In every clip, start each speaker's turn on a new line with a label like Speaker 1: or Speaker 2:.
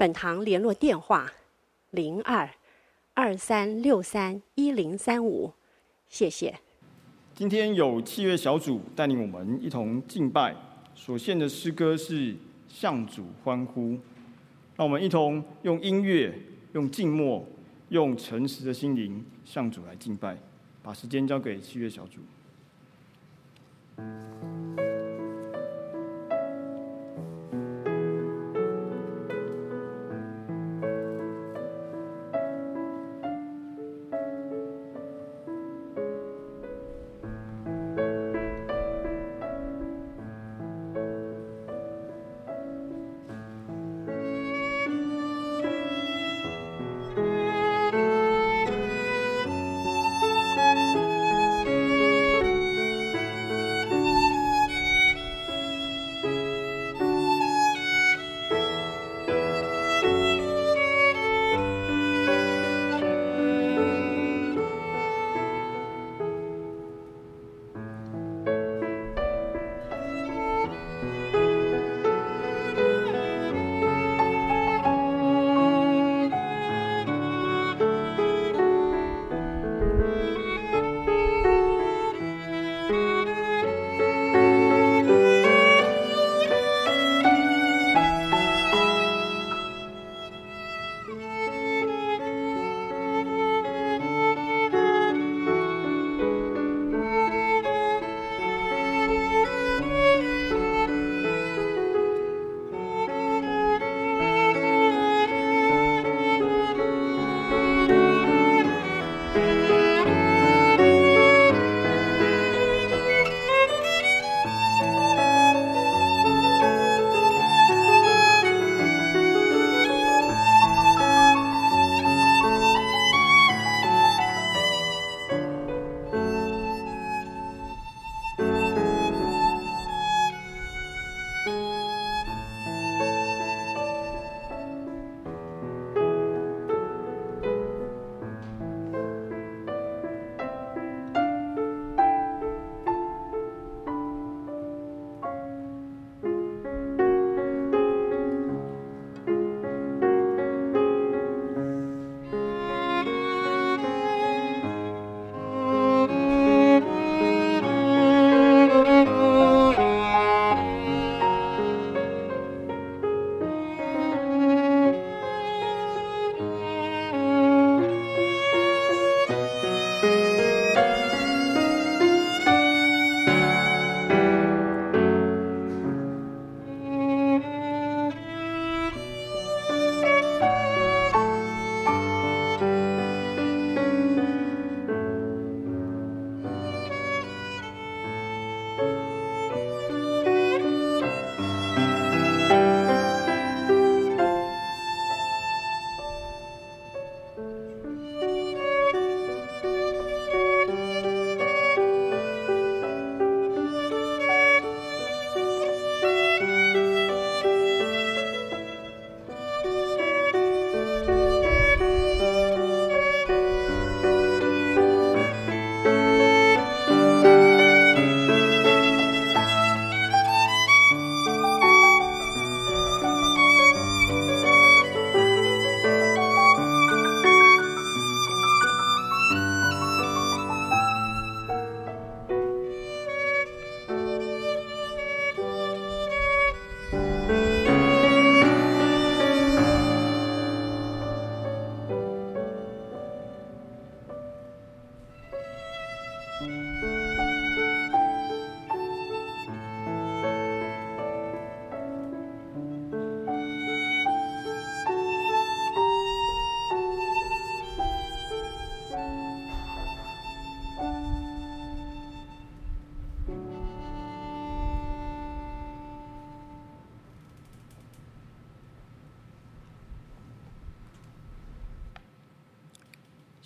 Speaker 1: 本堂联络电话：零二二三六三一零三五，谢谢。
Speaker 2: 今天有器乐小组带领我们一同敬拜，所献的诗歌是向主欢呼。让我们一同用音乐、用静默、用诚实的心灵向主来敬拜。把时间交给器乐小组。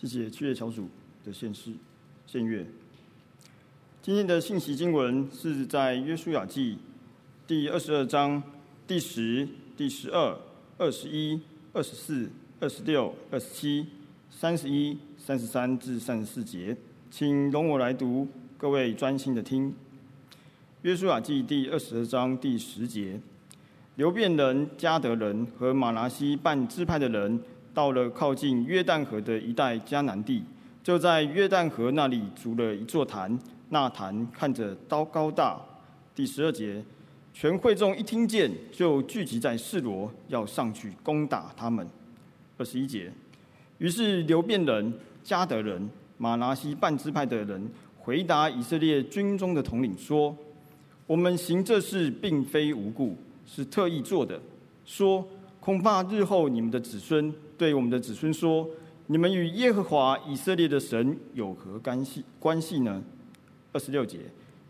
Speaker 2: 谢谢七月小组的献诗献乐。今天的信息经文是在约书亚记第二十二章第十、第十二、二十一、二十四、二十六、二十七、三十一、三十三至三十四节，请容我来读，各位专心的听。约书亚记第二十二章第十节。流便人、迦得人和玛拿西半支派的人，到了靠近约旦河的一带迦南地，就在约旦河那里筑了一座坛。那坛看着刀高大。第十二节，全会众一听见，就聚集在示罗，要上去攻打他们。二十一节，于是流便人、迦得人、玛拿西半支派的人回答以色列军中的统领说：“我们行这事并非无故。”是特意做的，说恐怕日后你们的子孙对我们的子孙说：“你们与耶和华以色列的神有何干系关系呢？”二十六节，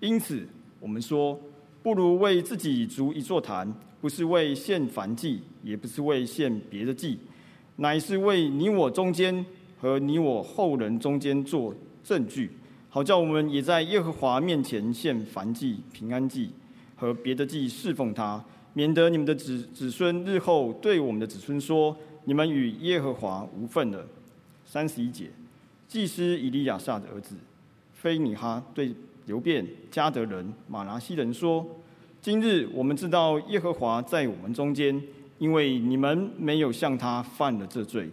Speaker 2: 因此我们说，不如为自己筑一座坛，不是为献燔祭，也不是为献别的祭，乃是为你我中间和你我后人中间做证据，好叫我们也在耶和华面前献燔祭、平安祭和别的祭侍奉他。免得你们的子子孙日后对我们的子孙说：“你们与耶和华无分了。”三十一节，祭司以利亚撒的儿子非尼哈对流便、加德人、玛拿西人说：“今日我们知道耶和华在我们中间，因为你们没有向他犯了这罪。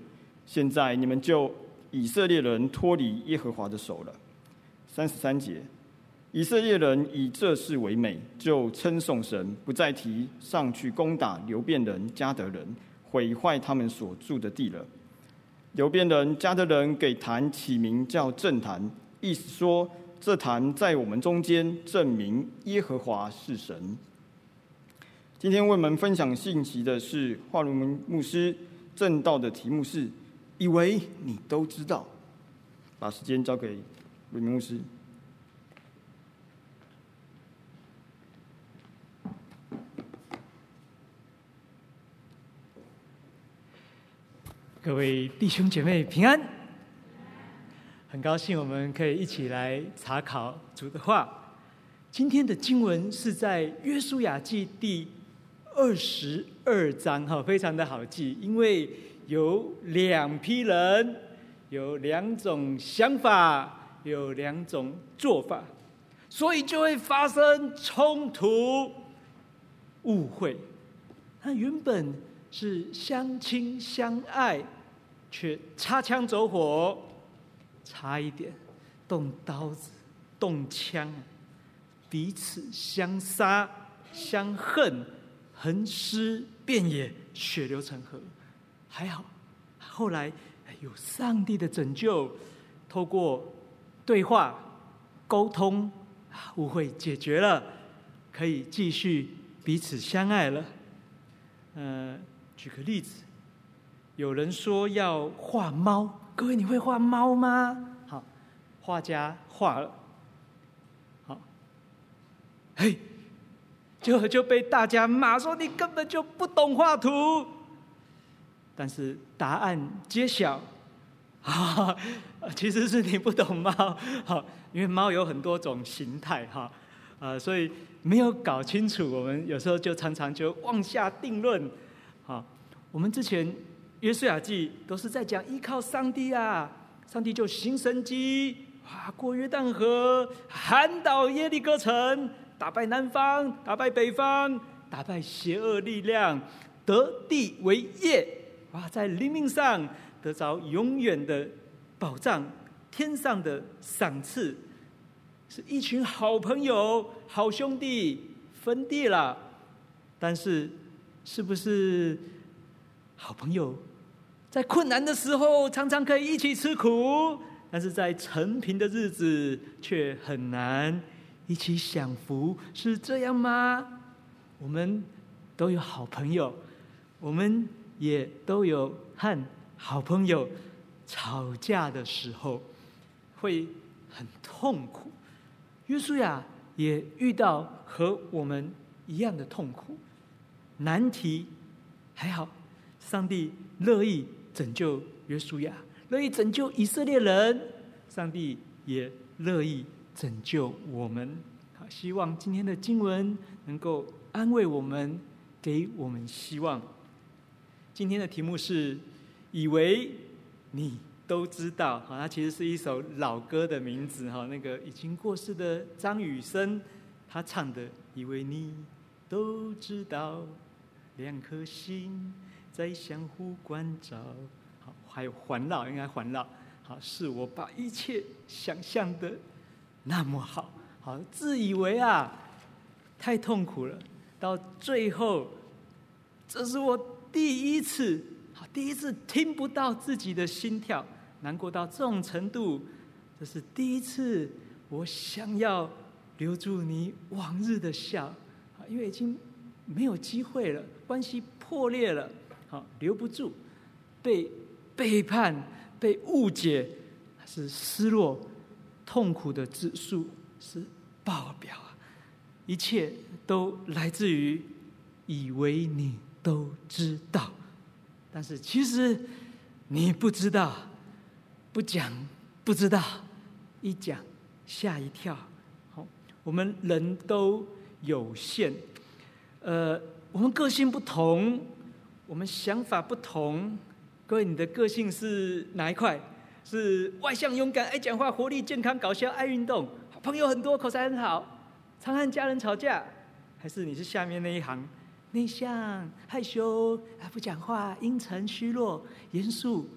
Speaker 2: 现在你们就以色列人脱离耶和华的手了。”三十三节。以色列人以这事为美，就称颂神，不再提上去攻打流便人、加德人，毁坏他们所住的地了。流便人、家的人给坛起名叫正坛，意思说这坛在我们中间，证明耶和华是神。今天为我们分享信息的是华伦牧师，正道的题目是“以为你都知道”。把时间交给伟明牧师。
Speaker 3: 各位弟兄姐妹平安，很高兴我们可以一起来查考主的话。今天的经文是在约书亚记第二十二章，哈，非常的好记，因为有两批人，有两种想法，有两种做法，所以就会发生冲突、误会。他原本。是相亲相爱，却擦枪走火，差一点动刀子、动枪，彼此相杀相恨，横尸遍野，血流成河。还好，后来有上帝的拯救，透过对话沟通，误会解决了，可以继续彼此相爱了。呃。举个例子，有人说要画猫，各位你会画猫吗？好，画家画了，好，嘿，就就被大家骂说你根本就不懂画图。但是答案揭晓，啊，其实是你不懂猫，好，因为猫有很多种形态，哈，啊，所以没有搞清楚，我们有时候就常常就妄下定论。好，我们之前约书亚记都是在讲依靠上帝啊，上帝就行神迹，哇，过约旦河，喊倒耶利哥城，打败南方，打败北方，打败邪恶力量，得地为业，哇，在灵命上得着永远的保障，天上的赏赐，是一群好朋友、好兄弟分地了，但是。是不是好朋友，在困难的时候常常可以一起吃苦，但是在承平的日子却很难一起享福，是这样吗？我们都有好朋友，我们也都有和好朋友吵架的时候，会很痛苦。约书亚也遇到和我们一样的痛苦。难题还好，上帝乐意拯救约书亚，乐意拯救以色列人，上帝也乐意拯救我们。好，希望今天的经文能够安慰我们，给我们希望。今天的题目是“以为你都知道”，好，它其实是一首老歌的名字，哈，那个已经过世的张雨生他唱的“以为你都知道”，两颗心在相互关照。好，还有环绕，应该环绕。好，是我把一切想象的那么好，好，自以为啊，太痛苦了。到最后，这是我第一次，好，第一次听不到自己的心跳，难过到这种程度。这是第一次，我想要留住你往日的笑，因为已经没有机会了，关系破裂了，好，留不住，被。背叛、被误解，是失落、痛苦的指数是爆表啊！一切都来自于以为你都知道，但是其实你不知道，不讲不知道，一讲吓一跳。好，我们人都有限，呃，我们个性不同，我们想法不同。各位，你的个性是哪一块？是外向、勇敢、爱讲话、活力、健康、搞笑、爱运动，朋友很多，口才很好，常和家人吵架？还是你是下面那一行，内向、害羞、不讲话、阴沉、虚弱、严肃、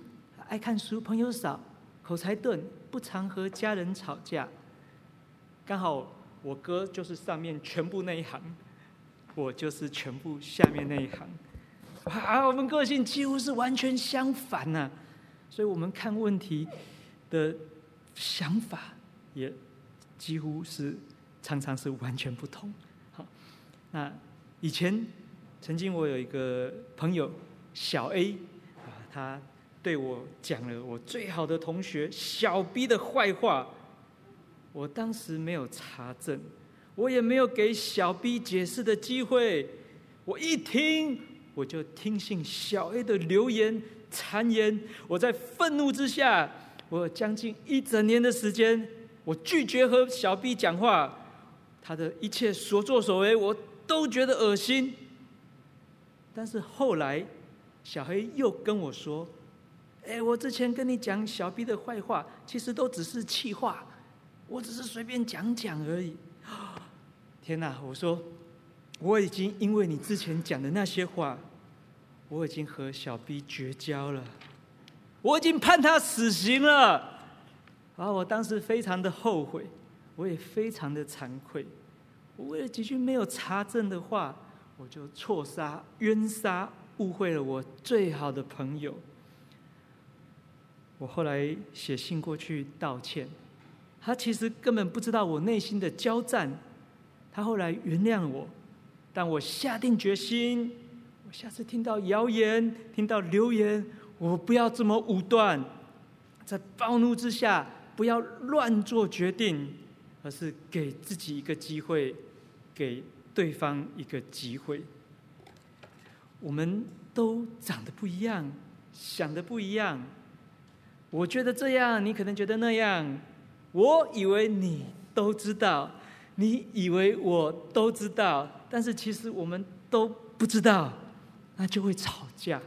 Speaker 3: 爱看书、朋友少、口才钝、不常和家人吵架？刚好我哥就是上面全部那一行，我就是全部下面那一行。啊，我们个性几乎是完全相反呐、所以我们看问题的想法也几乎是常常是完全不同。好，那以前曾经我有一个朋友小 A 啊，他对我讲了我最好的同学小 B 的坏话，我当时没有查证，我也没有给小 B 解释的机会，我一听。我就听信小 A 的流言谗言，我在愤怒之下，我将近一整年的时间，我拒绝和小 B 讲话，他的一切所作所为，我都觉得恶心。但是后来，小黑又跟我说：“哎，我之前跟你讲小 B 的坏话，其实都只是气话，我只是随便讲讲而已。”天哪！我说。我已经因为你之前讲的那些话，我已经和小 B 绝交了，我已经判他死刑了。啊，我当时非常的后悔，我也非常的惭愧。我为了几句没有查证的话，我就错杀、冤杀、误会了我最好的朋友。我后来写信过去道歉，他其实根本不知道我内心的交战。他后来原谅我。但我下定决心，我下次听到谣言、听到流言，我不要这么武断，在暴怒之下不要乱做决定，而是给自己一个机会，给对方一个机会。我们都长得不一样，想的不一样。我觉得这样，你可能觉得那样。我以为你都知道，你以为我都知道。但是其实我们都不知道，那就会吵架，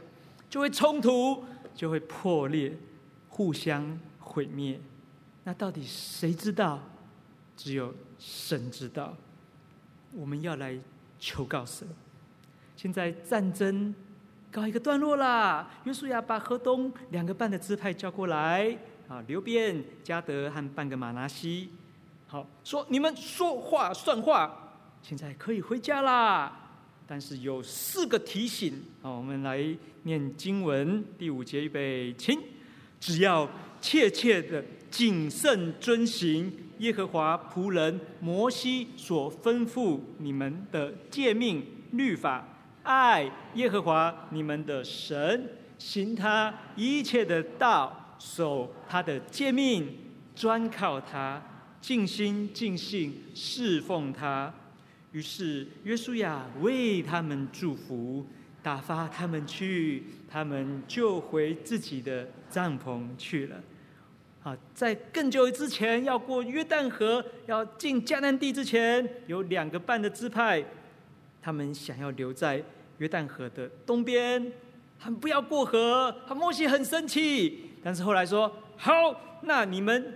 Speaker 3: 就会冲突，就会破裂，互相毁灭。那到底谁知道？只有神知道。我们要来求告神。现在战争告一个段落啦。约书亚把河东两个半的支派叫过来，啊，流便、迦得和半个玛拿西，好说，你们说话算话。现在可以回家啦，但是有四个提醒。好，我们来念经文第五节，预备，请。只要切切的谨慎遵行耶和华仆人摩西所吩咐你们的诫命律法，爱耶和华你们的神，行他一切的道，守他的诫命，专靠他，尽心尽性侍奉他。于是约书亚为他们祝福，打发他们去，他们就回自己的帐篷去了。啊，在更久之前，要过约旦河，要进迦南地之前，有两个半的支派，他们想要留在约旦河的东边，他们不要过河。他摩西很生气，但是后来说：“好，那你们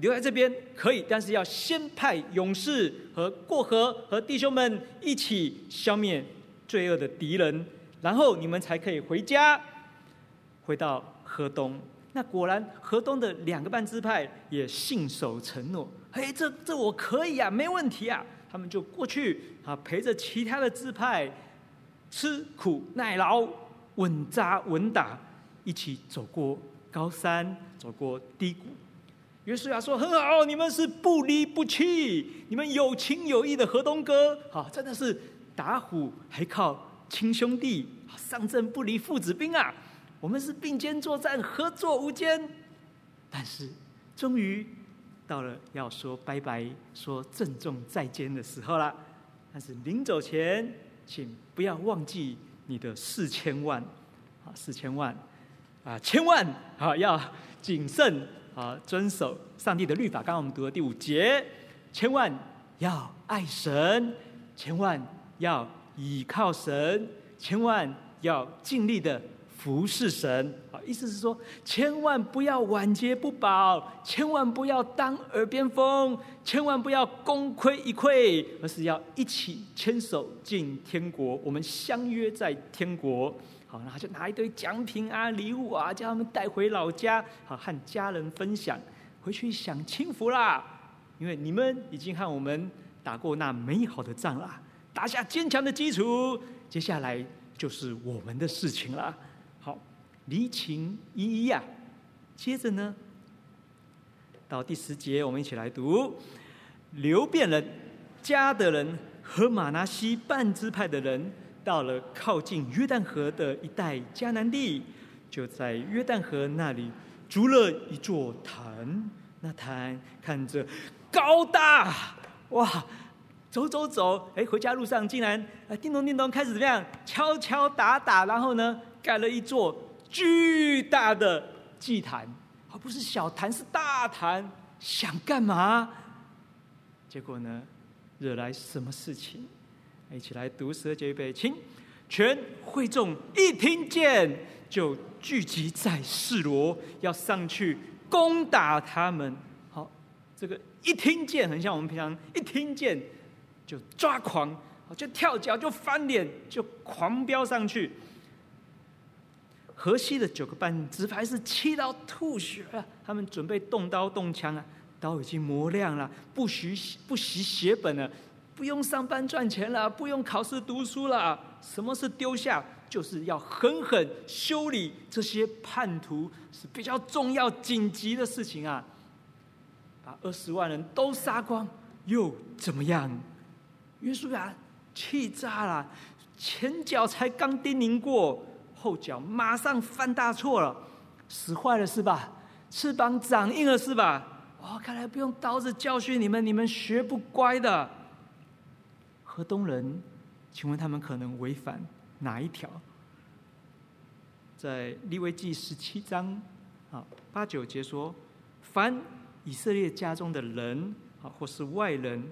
Speaker 3: 留在这边可以，但是要先派勇士和过河，和弟兄们一起消灭罪恶的敌人，然后你们才可以回家，回到河东。”那果然，河东的两个半支派也信守承诺。嘿，这这我可以啊，没问题啊。他们就过去啊，陪着其他的支派吃苦耐劳、稳扎稳打，一起走过高山，走过低谷。约书亚说：“很好，你们是不离不弃，你们有情有义的河东哥，好，真的是打虎还靠亲兄弟，上阵不离父子兵啊。”我们是并肩作战，合作无间。但是，终于到了要说拜拜、说郑重再见的时候了。但是临走前，请不要忘记你的四千万，啊，四千万，啊，千万啊，要谨慎啊，遵守上帝的律法。刚刚我们读的第五节，千万要爱神，千万要倚靠神，千万要尽力的。服侍神，啊，意思是说，千万不要晚节不保，千万不要当耳边风，千万不要功亏一篑，而是要一起牵手进天国。我们相约在天国，好，然后就拿一堆奖品啊、礼物啊，叫他们带回老家，好和家人分享，回去享清福啦。因为你们已经和我们打过那美好的仗啦，打下坚强的基础，接下来就是我们的事情了。离情依依呀，接着呢，到第十节，我们一起来读：流便人、迦得人和玛拿西半支派的人，到了靠近约旦河的一带迦南地，就在约旦河那里筑了一座坛。那坛看着高大，哇，走走走，哎，回家路上竟然叮咚叮咚开始怎么样？敲敲打打，然后呢，盖了一座。巨大的祭坛，而不是小坛，是大坛。想干嘛？结果呢，惹来什么事情？一起来读十二节预备，请全会众一听见，就聚集在示罗，要上去攻打他们。好，这个一听见，很像我们平常一听见就抓狂，就跳脚，就翻脸，就狂飙上去。河西的九个半支派是气到吐血了，他们准备动刀动枪啊，刀已经磨亮了，不许不惜血本了，不用上班赚钱了，不用考试读书了，什么是丢下？就是要狠狠修理这些叛徒，是比较重要紧急的事情啊！把二十万人都杀光又怎么样？约书亚气炸了，前脚才刚叮咛过。后脚马上犯大错了，使坏了是吧？翅膀长硬了是吧？哦，看来不用刀子教训你们，你们学不乖的。河东人，请问他们可能违反哪一条？在利未记十七章啊八九节说：凡以色列家中的人啊，或是外人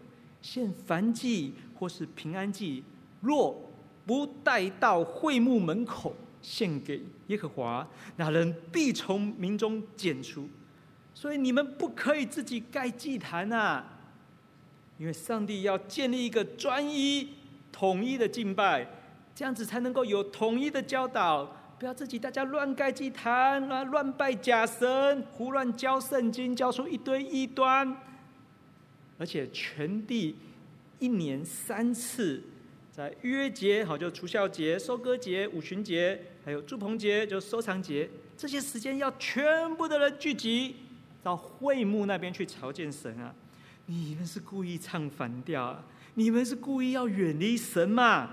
Speaker 3: 献燔祭或是平安祭，若不带到会幕门口。献给耶和华，那人必从民中剪除。所以你们不可以自己盖祭坛啊！因为上帝要建立一个专一、统一的敬拜，这样子才能够有统一的教导。不要自己大家乱盖祭坛，乱乱拜假神，胡乱教圣经，教出一堆异端。而且全地一年三次。在逾越节，好，就除酵节、收割节、五旬节，还有祝棚节，就收藏节，这些时间要全部的人聚集到会幕那边去朝见神啊！你们是故意唱反调啊？你们是故意要远离神嘛？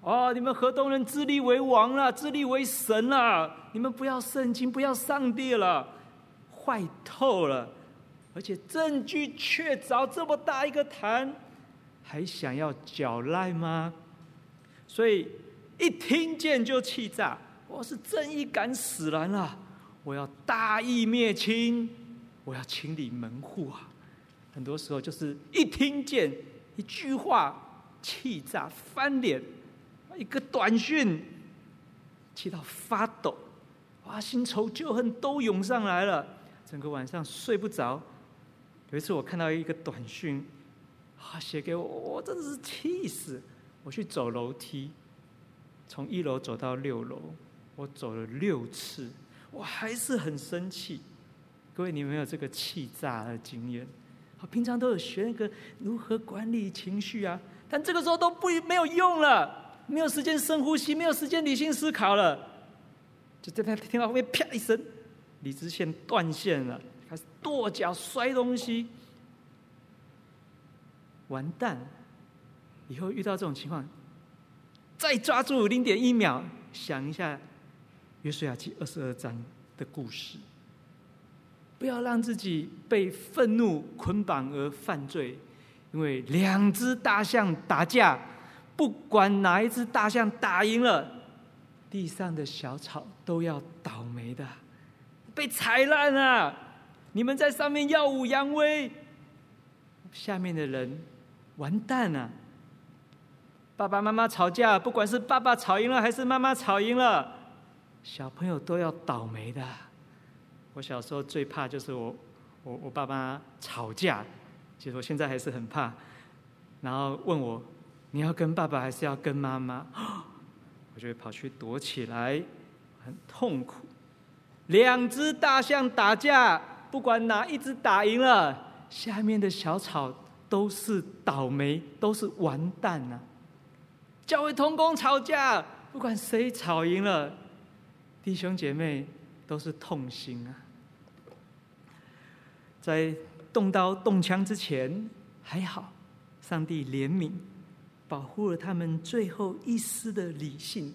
Speaker 3: 哦，你们河东人自立为王了，自立为神了，你们不要圣经，不要上帝了，坏透了！而且证据确凿，这么大一个坛。还想要狡赖吗？所以一听见就气炸。我是正义感使然了，我要大义灭亲，我要清理门户啊！很多时候就是一听见一句话，气炸翻脸，一个短讯，气到发抖，哇，新仇旧恨都涌上来了，整个晚上睡不着。有一次我看到一个短讯，啊，写给我，我真的是气死！我去走楼梯，从一楼走到六楼。我走了六次，我还是很生气。各位，你有没有这个气炸的经验？我平常都有学那个如何管理情绪啊，但这个时候都不没有用了，没有时间深呼吸，没有时间理性思考了，就在那听到后面啪一声，理智线断线了，开始跺脚摔东西，完蛋！以后遇到这种情况，再抓住零点一秒，想一下。约书亚记二十二章的故事，不要让自己被愤怒捆绑而犯罪，因为两只大象打架，不管哪一只大象打赢了，地上的小草都要倒霉的，被踩烂了。你们在上面耀武扬威，下面的人完蛋了。爸爸妈妈吵架，不管是爸爸吵赢了还是妈妈吵赢了。小朋友都要倒霉的。我小时候最怕就是我，我我爸妈吵架，其实我现在还是很怕。然后问我，你要跟爸爸还是要跟妈妈？我就会跑去躲起来，很痛苦。两只大象打架，不管哪一只打赢了，下面的小草都是倒霉，都是完蛋呐、啊。教会同工吵架，不管谁吵赢了。弟兄姐妹都是痛心啊！在动刀动枪之前还好，上帝怜悯，保护了他们最后一丝的理性，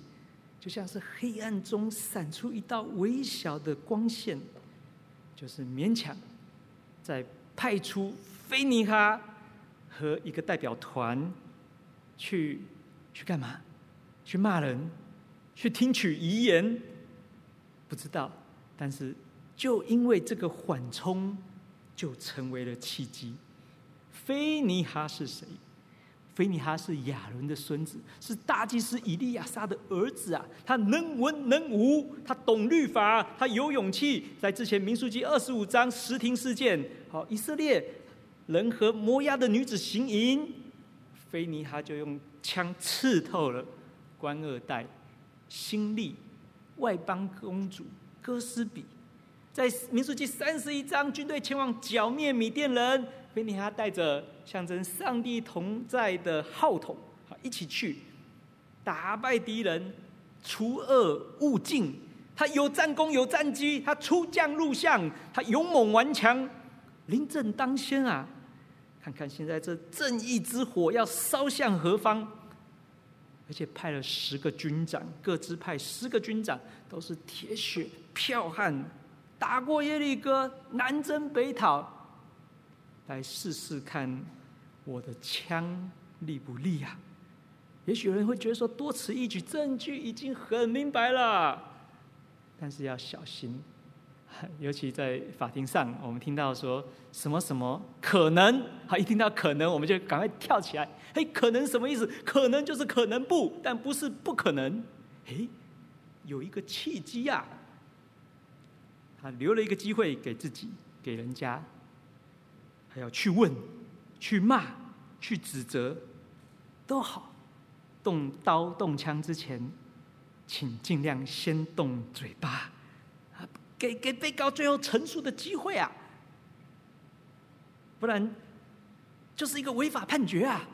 Speaker 3: 就像是黑暗中闪出一道微小的光线，就是勉强在派出菲尼哈和一个代表团去去干嘛？去骂人？去听取遗言？不知道，但是就因为这个缓冲，就成为了契机。菲尼哈是谁？菲尼哈是亚伦的孙子，是大祭司以利亚撒的儿子啊。他能文能武，他懂律法，他有勇气。在之前民数记二十五章石亭事件，好，以色列人和摩押的女子行淫，菲尼哈就用枪刺透了官二代新利。外邦公主哥斯比，在民数记三十一章，军队前往剿灭米甸人，菲尼哈带着象征上帝同在的号筒，一起去打败敌人，除恶务尽。他有战功，有战绩，他出将入相，他勇猛顽强，临阵当先啊！看看现在这正义之火要烧向何方？而且派了十个军长，各支派十个军长，都是铁血剽悍，打过耶利哥，南征北讨，来试试看我的枪利不利啊？也许有人会觉得说多此一举，证据已经很明白了，但是要小心。尤其在法庭上，我们听到说什么什么可能，好，一听到可能，我们就赶快跳起来。嘿，可能什么意思？可能就是可能不，但不是不可能。嘿，有一个契机呀，他留了一个机会给自己，给人家，还要去问、去骂、去指责，都好。动刀动枪之前，请尽量先动嘴巴。给给被告最后陈述的机会啊，不然就是一个违法判决啊！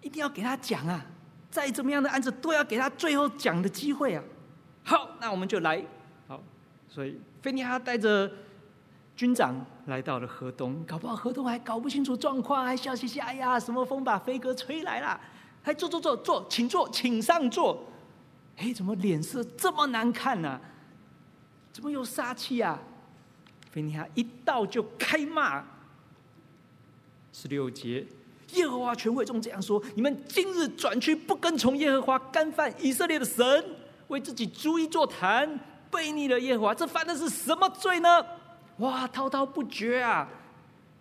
Speaker 3: 一定要给他讲啊！再怎么样的案子都要给他最后讲的机会啊！好，那我们就来。好，所以菲尼哈带着军长来到了河东，搞不好河东还搞不清楚状况，还笑嘻嘻：“哎呀，什么风把飞哥吹来了？”还坐坐坐坐，请坐，请上座。哎，怎么脸色这么难看呢、啊？怎么有杀气啊？菲尼哈一到就开骂。十六节，耶和华全会众这样说：你们今日转去不跟从耶和华，干犯以色列的神，为自己筑一座坛，背逆了耶和华，这犯的是什么罪呢？哇，滔滔不绝啊！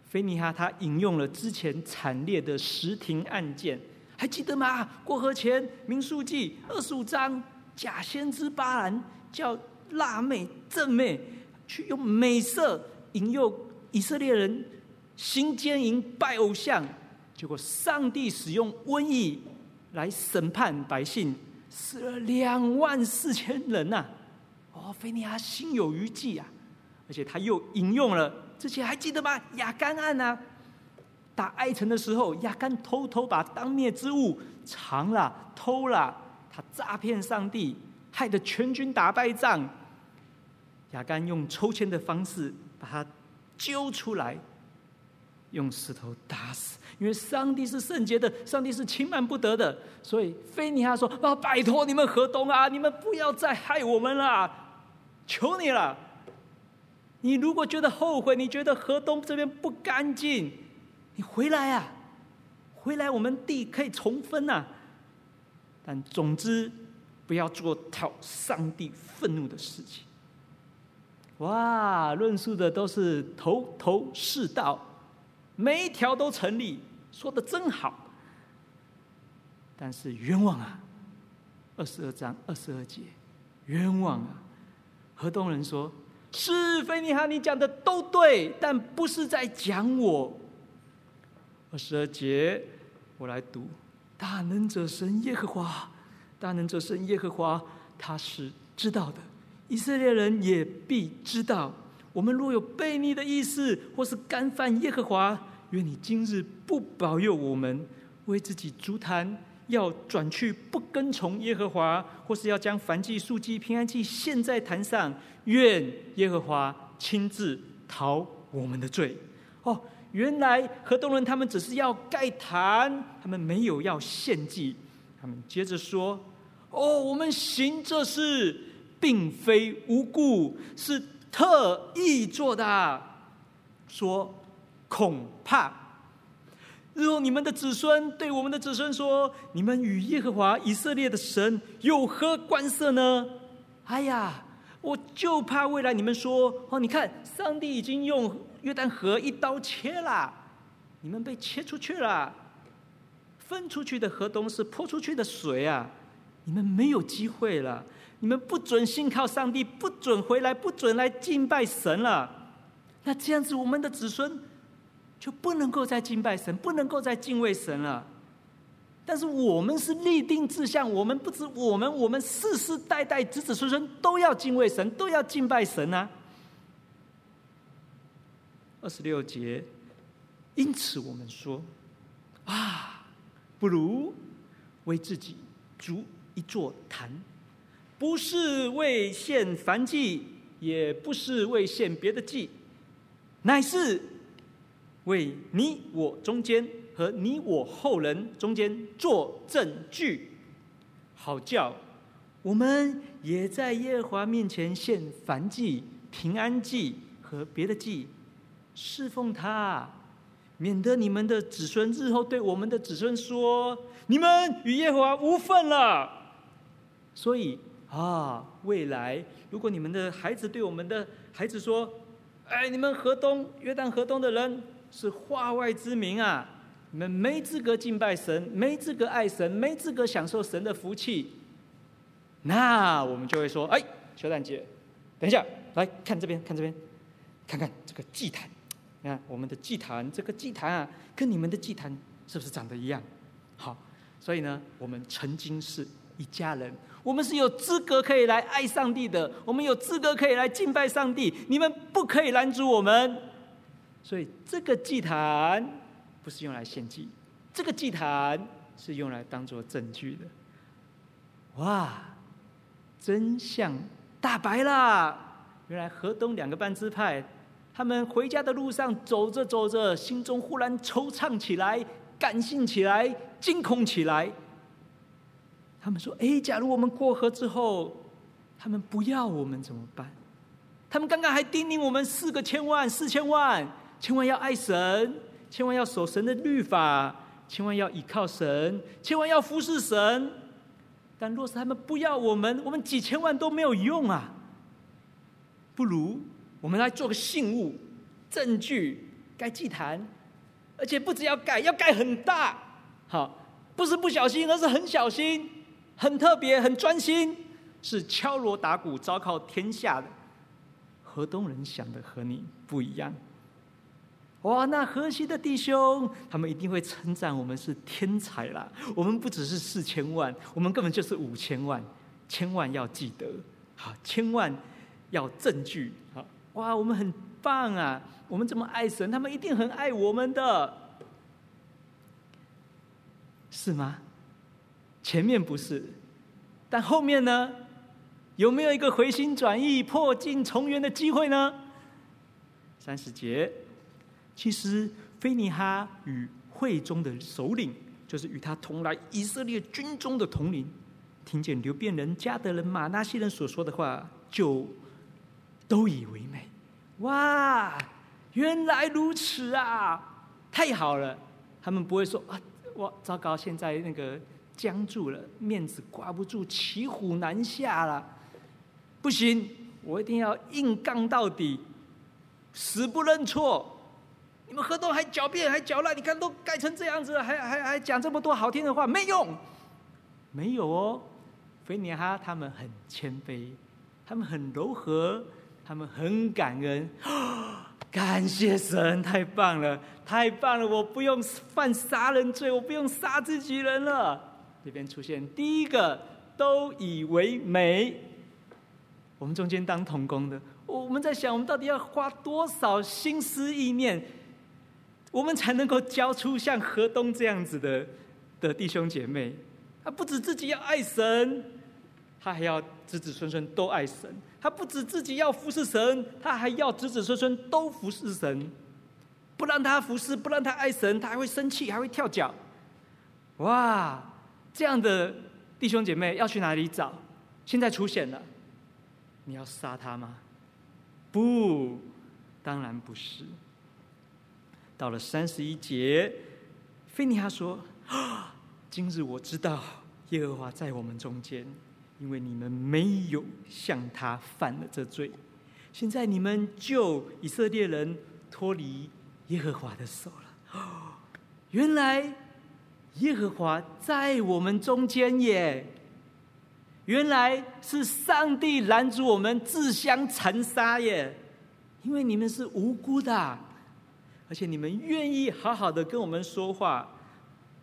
Speaker 3: 菲尼哈他引用了之前惨烈的实庭案件，还记得吗？过河前民数记二十五章，假先知巴兰叫辣妹正妹去用美色引诱以色列人行奸淫拜偶像，结果上帝使用瘟疫来审判百姓，死了两万四千人呐、啊！哦，非尼哈心有余悸啊，而且他又引用了。之前还记得吗？亚干案啊，打艾城的时候，亚干偷偷把当灭之物藏了、偷了，他诈骗上帝，害得全军打败仗。亚干用抽签的方式把他揪出来，用石头打死。因为上帝是圣洁的，上帝是轻慢不得的，所以非尼哈说：“啊，拜托你们河东啊，你们不要再害我们了，求你了。”你如果觉得后悔，你觉得河东这边不干净，你回来啊，回来我们地可以重分呐、啊。但总之，不要做讨上帝愤怒的事情。哇，论述的都是头头是道，每一条都成立，说得真好。但是冤枉啊，二十二章二十二节，冤枉啊！河东人说。是非尼哈，你讲的都对，但不是在讲我。二十二节，我来读：大能者神耶和华，大能者神耶和华，他是知道的，以色列人也必知道。我们若有悖逆的意思，或是干犯耶和华，愿你今日不保佑我们，为自己足坛，要转去不跟从耶和华，或是要将燔祭、素祭、平安祭献在坛上。愿耶和华亲自逃我们的罪。哦，原来何东人他们只是要盖坛，他们没有要献祭。他们接着说：“哦，我们行这事并非无故，是特意做的。”说：“恐怕日后你们的子孙对我们的子孙说：‘你们与耶和华以色列的神有何关系呢？’哎呀！”我就怕未来你们说哦，你看上帝已经用约旦河一刀切了，你们被切出去了，分出去的河东是泼出去的水啊，你们没有机会了，你们不准信靠上帝，不准回来，不准来敬拜神了。那这样子，我们的子孙就不能够再敬拜神，不能够再敬畏神了。但是我们是立定志向，我们不止我们，我们世世代代子子孙孙都要敬畏神，都要敬拜神啊。二十六节，因此我们说，啊，不如为自己筑一座坛，不是为献燔祭，也不是为献别的祭，乃是为你我中间。和你我后人中间做证据，好叫我们也在耶和华面前献燔祭、平安祭和别的祭，侍奉他，免得你们的子孙日后对我们的子孙说：你们与耶和华无分了。所以啊，未来如果你们的孩子对我们的孩子说：哎，你们河东约旦河东的人是化外之民啊！你们没资格敬拜神，没资格爱神，没资格享受神的福气。那我们就会说：“哎，邱旦姐，等一下，来看这边，看这边，看看这个祭坛。你看我们的祭坛，这个祭坛啊，跟你们的祭坛是不是长得一样？好，所以呢，我们曾经是一家人，我们是有资格可以来爱上帝的，我们有资格可以来敬拜上帝。你们不可以拦阻我们。所以这个祭坛。”不是用来献祭，这个祭坛是用来当做证据的。哇，真相大白啦！原来河东两个半支派，他们回家的路上走着走着，心中忽然惆怅起来，感性起来，惊恐起来。他们说：“哎，假如我们过河之后，他们不要我们怎么办？他们刚刚还叮咛我们四个千万、四千万，千万要爱神。”千万要守神的律法，千万要倚靠神，千万要服侍神。但若是他们不要我们，我们几千万都没有用啊！不如我们来做个信物、证据，盖祭坛，而且不只要盖，要盖很大。好，不是不小心，而是很小心，很特别，很专心，是敲锣打鼓，昭告天下的。河东人想的和你不一样。哇，那河西的弟兄，他们一定会称赞我们是天才啦！我们不只是四千万，我们根本就是五千万，千万要记得，好，千万要证据，好，哇，我们很棒啊！我们这么爱神，他们一定很爱我们的，是吗？前面不是，但后面呢？有没有一个回心转意、破镜重圆的机会呢？三十节。其实，非尼哈与会中的首领，就是与他同来以色列军中的统领，听见流便人、加德人、玛拿西人所说的话，就都以为美。哇，原来如此啊！太好了，他们不会说啊，我糟糕，现在那个僵住了，面子挂不住，骑虎难下了。不行，我一定要硬刚到底，死不认错。你们河东还狡辩还搅乱，你看都盖成这样子，还还还讲这么多好听的话，没用，没有哦。非尼哈他们很谦卑，他们很柔和，他们很感恩。感谢神，太棒了，太棒了！我不用犯杀人罪，我不用杀自己人了。这边出现第一个，都以为美。我们中间当童工的，我们在想，我们到底要花多少心思意念？我们才能够教出像河东这样子的的弟兄姐妹。他不止自己要爱神，他还要子子孙孙都爱神。他不止自己要服侍神，他还要子子孙孙都服侍神。不让他服侍，不让他爱神，他还会生气，还会跳脚。哇，这样的弟兄姐妹要去哪里找？现在出现了，你要杀他吗？不，当然不是。到了三十一节，菲尼哈说：“啊，今日我知道耶和华在我们中间，因为你们没有向他犯了这罪。现在你们救以色列人脱离耶和华的手了。原来耶和华在我们中间耶！原来是上帝拦阻我们自相残杀耶！因为你们是无辜的。”而且你们愿意好好的跟我们说话，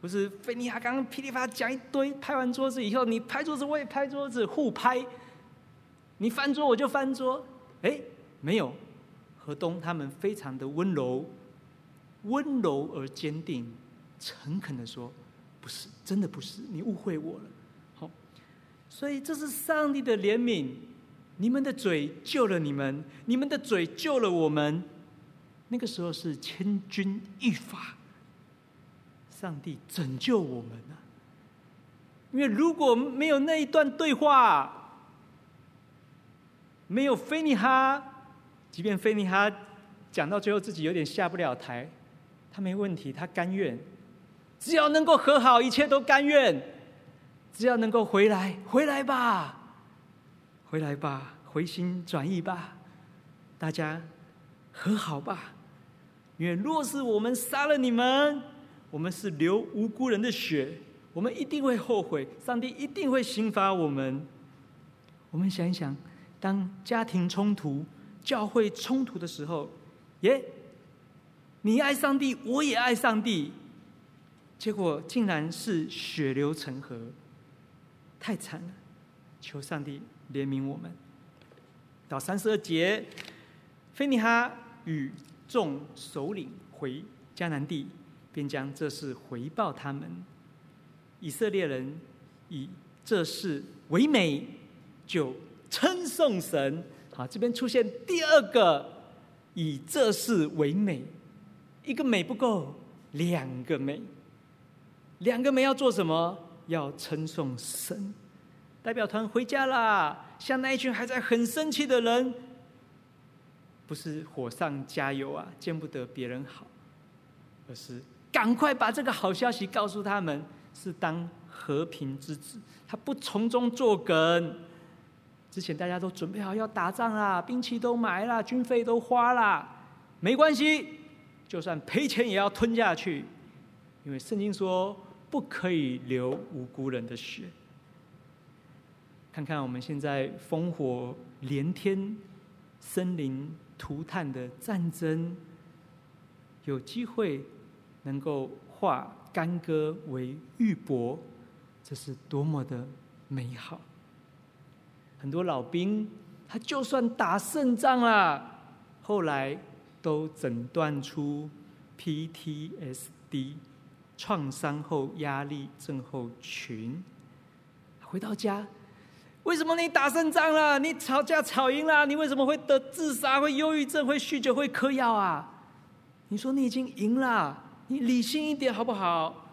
Speaker 3: 不是菲尼亚刚刚噼里啪啦讲一堆，拍完桌子以后，你拍桌子我也拍桌子，互拍，你翻桌我就翻桌，哎，没有，河东他们非常的温柔，温柔而坚定，诚恳的说，不是，真的不是，你误会我了，好，所以这是上帝的怜悯，你们的嘴救了你们，你们的嘴救了我们。那个时候是千钧一发，上帝拯救我们啊！因为如果没有那一段对话，没有菲尼哈，即便菲尼哈讲到最后自己有点下不了台，他没问题，他甘愿，只要能够和好，一切都甘愿，只要能够回来，回来吧，回来吧，回心转意吧，大家和好吧。因为若是我们杀了你们，我们是流无辜人的血，我们一定会后悔，上帝一定会刑罚我们。我们想一想，当家庭冲突、教会冲突的时候，耶，你爱上帝，我也爱上帝，结果竟然是血流成河，太惨了！求上帝怜悯我们。到三十二节，菲尼哈与。众首领回迦南地，便将这事回报他们。以色列人以这事为美，就称颂神。好，这边出现第二个以这事为美，一个美不够，两个美，两个美要做什么？要称颂神。代表团回家啦，向那一群还在很生气的人。不是火上加油啊，见不得别人好，而是赶快把这个好消息告诉他们，是当和平之子，他不从中作梗。之前大家都准备好要打仗啦，兵器都买了，军费都花了，没关系，就算赔钱也要吞下去，因为圣经说不可以流无辜人的血。看看我们现在烽火连天、森林涂炭的战争，有机会能够化干戈为玉帛，这是多么的美好！很多老兵，他就算打胜仗了，后来都诊断出 PTSD 创伤后压力症候群。回到家，为什么你打胜仗了？你吵架吵赢了，你为什么会得自杀、会忧郁症、会酗酒、会嗑药啊？你说你已经赢了，你理性一点好不好？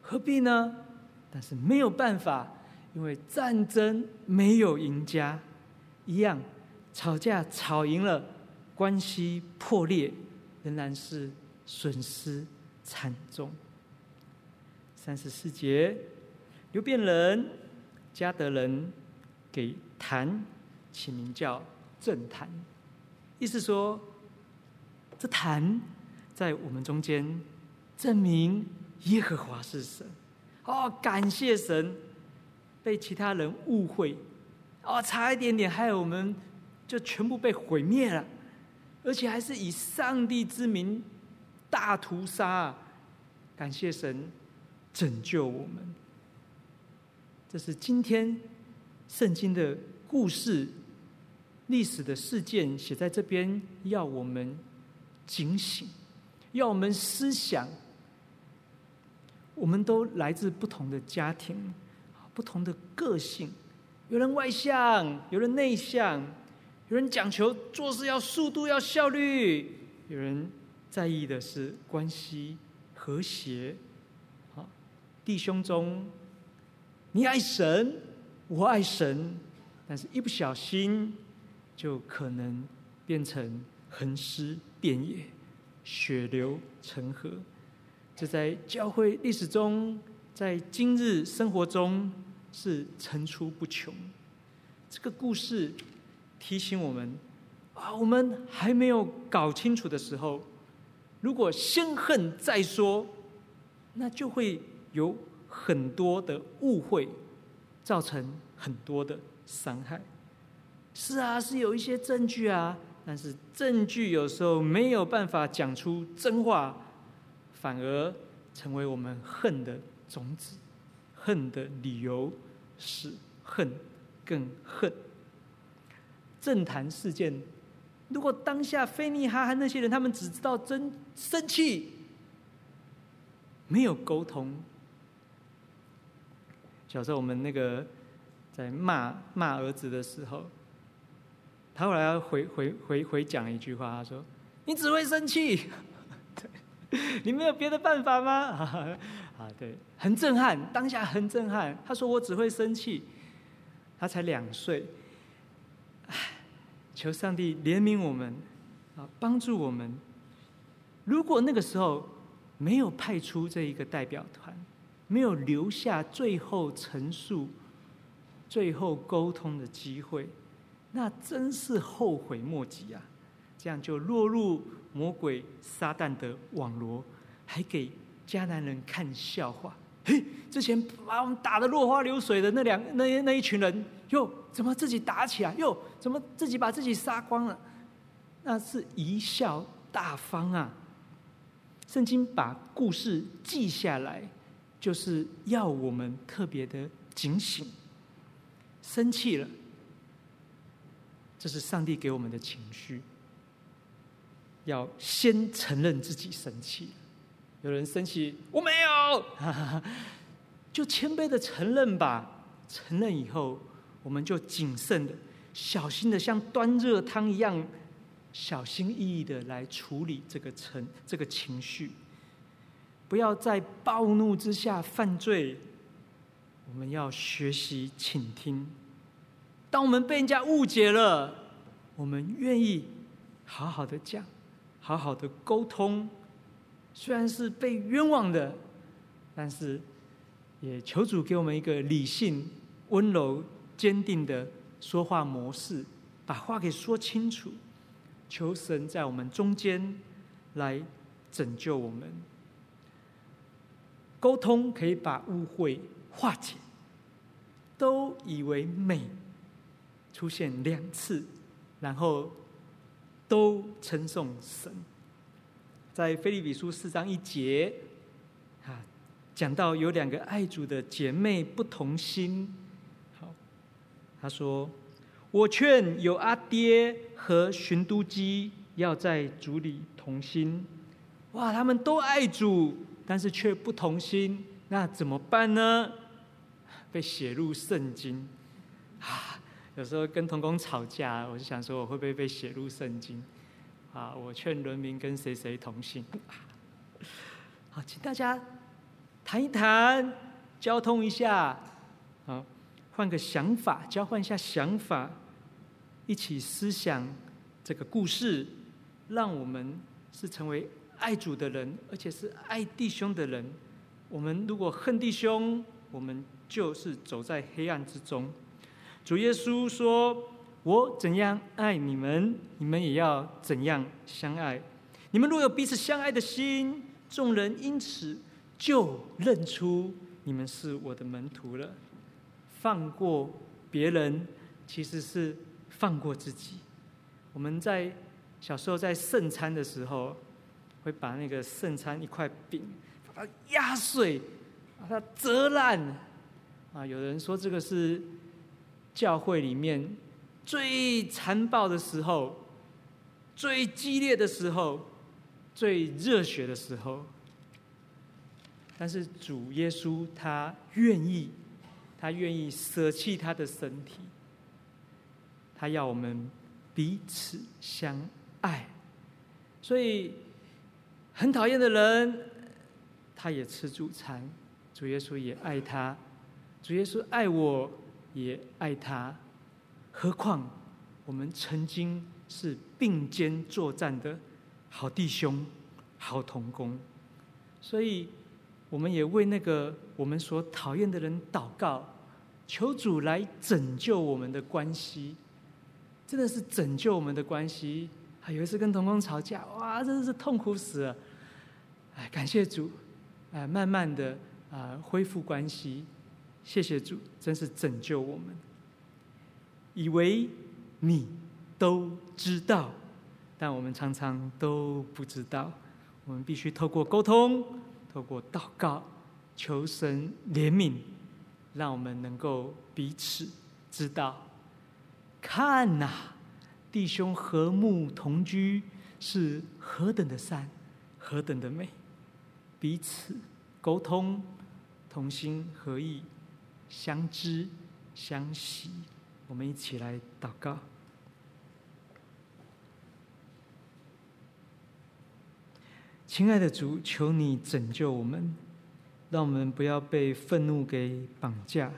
Speaker 3: 何必呢？但是没有办法。因为战争没有赢家，一样吵架吵赢了，关系破裂，仍然是损失惨重。三十四节，流便人、迦得人给坛起名叫正坛，意思说，这坛在我们中间证明耶和华是神。哦，感谢神。被其他人误会，哦，差一点点，害我们就全部被毁灭了，而且还是以上帝之名大屠杀。感谢神拯救我们。这是今天圣经的故事，历史的事件写在这边，要我们警醒，要我们思想。我们都来自不同的家庭。不同的个性，有人外向，有人内向，有人讲求做事要速度要效率，有人在意的是关系和谐。弟兄中，你爱神，我爱神，但是一不小心就可能变成横尸遍野，血流成河。这在教会历史中，在今日生活中。是层出不穷。这个故事提醒我们啊，我们还没有搞清楚的时候，如果先恨再说，那就会有很多的误会，造成很多的伤害。是啊，是有一些证据啊，但是证据有时候没有办法讲出真话，反而成为我们恨的种子，恨的理由。是恨，更恨。政坛事件，如果当下菲尼哈和那些人，他们只知道争生气，没有沟通。小时候我们那个在骂骂儿子的时候，他后来要回回回回讲一句话，他说：“你只会生气，你没有别的办法吗？” 啊，对，很震撼，当下很震撼。他说：“我只会生气。”他才两岁，求上帝怜悯我们，啊，帮助我们。如果那个时候没有派出这一个代表团，没有留下最后陈述、最后沟通的机会，那真是后悔莫及啊！这样就落入魔鬼撒旦的网罗，还给。迦南人看笑话，嘿，之前把我们打得落花流水的那两那那一群人，哟，怎么自己打起来？哟，怎么自己把自己杀光了？那是贻笑大方啊！圣经把故事记下来，就是要我们特别的警醒。生气了，这是上帝给我们的情绪，要先承认自己生气。有人生气，我没有，就谦卑的承认吧。承认以后，我们就谨慎的、小心的，像端热汤一样，小心翼翼的来处理这个情这个情绪。不要在暴怒之下犯罪。我们要学习倾听。当我们被人家误解了，我们愿意好好的讲，好好的沟通。虽然是被冤枉的，但是也求主给我们一个理性、温柔、坚定的说话模式，把话给说清楚。求神在我们中间来拯救我们。沟通可以把误会化解。都以为美出现两次，然后都称颂神。在腓立比书四章一节，啊，讲到有两个爱主的姐妹不同心。好，他说：“我劝有阿爹和寻都基要在主里同心。”哇，他们都爱主，但是却不同心，那怎么办呢？被写入圣经啊！有时候跟同工吵架，我就想说，我会不会被写入圣经？啊，我劝伦明跟谁谁同心。好，请大家谈一谈，交通一下，好，换个想法，交换一下想法，一起思想这个故事，让我们是成为爱主的人，而且是爱弟兄的人。我们如果恨弟兄，我们。就是走在黑暗之中，主耶稣说：“我怎样爱你们，你们也要怎样相爱。你们若有彼此相爱的心，众人因此就认出你们是我的门徒了。放过别人，其实是放过自己。我们在小时候在圣餐的时候，会把那个圣餐一块饼，把它压碎，把它折烂。”啊，有人说这个是教会里面最残暴的时候、最激烈的时候、最热血的时候。但是主耶稣他愿意，他愿意舍弃他的身体，他要我们彼此相爱。所以很讨厌的人，他也吃主餐，主耶稣也爱他。主耶稣爱我，也爱他。何况我们曾经是并肩作战的好弟兄、好同工，所以我们也为那个我们所讨厌的人祷告，求主来拯救我们的关系。真的是拯救我们的关系。有一次跟同工吵架，哇，真的是痛苦死了。哎，感谢主，哎，慢慢的啊恢复关系。谢谢主，真是拯救我们。以为你都知道，但我们常常都不知道。我们必须透过沟通，透过祷告，求神怜悯，让我们能够彼此知道。看呐，弟兄和睦同居是何等的善，何等的美。彼此沟通，同心合意。相知相惜，我们一起来祷告。亲爱的主，求你拯救我们，让我们不要被愤怒给绑架，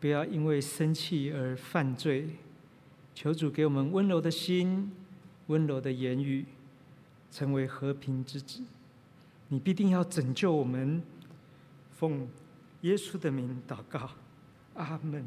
Speaker 3: 不要因为生气而犯罪。求主给我们温柔的心，温柔的言语，成为和平之子。你必定要拯救我们，奉。耶稣的名祷告，阿门。